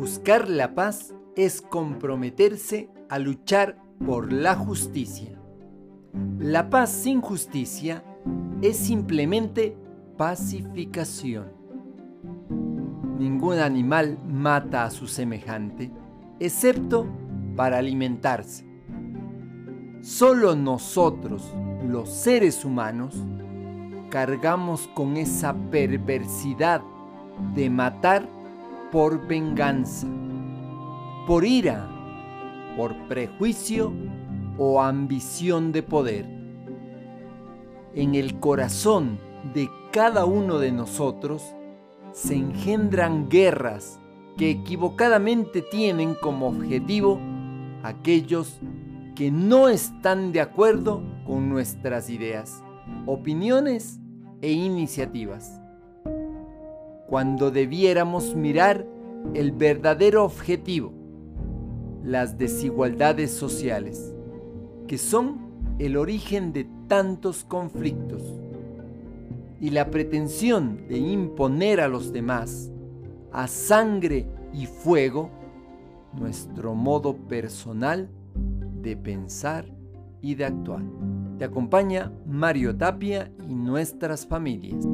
Buscar la paz es comprometerse a luchar por la justicia. La paz sin justicia es simplemente pacificación. Ningún animal mata a su semejante, excepto para alimentarse. Solo nosotros, los seres humanos, cargamos con esa perversidad de matar por venganza, por ira, por prejuicio o ambición de poder. En el corazón de cada uno de nosotros se engendran guerras que equivocadamente tienen como objetivo aquellos que no están de acuerdo con nuestras ideas, opiniones e iniciativas. Cuando debiéramos mirar el verdadero objetivo, las desigualdades sociales, que son el origen de tantos conflictos, y la pretensión de imponer a los demás, a sangre y fuego, nuestro modo personal de pensar y de actuar. Te acompaña Mario Tapia y nuestras familias.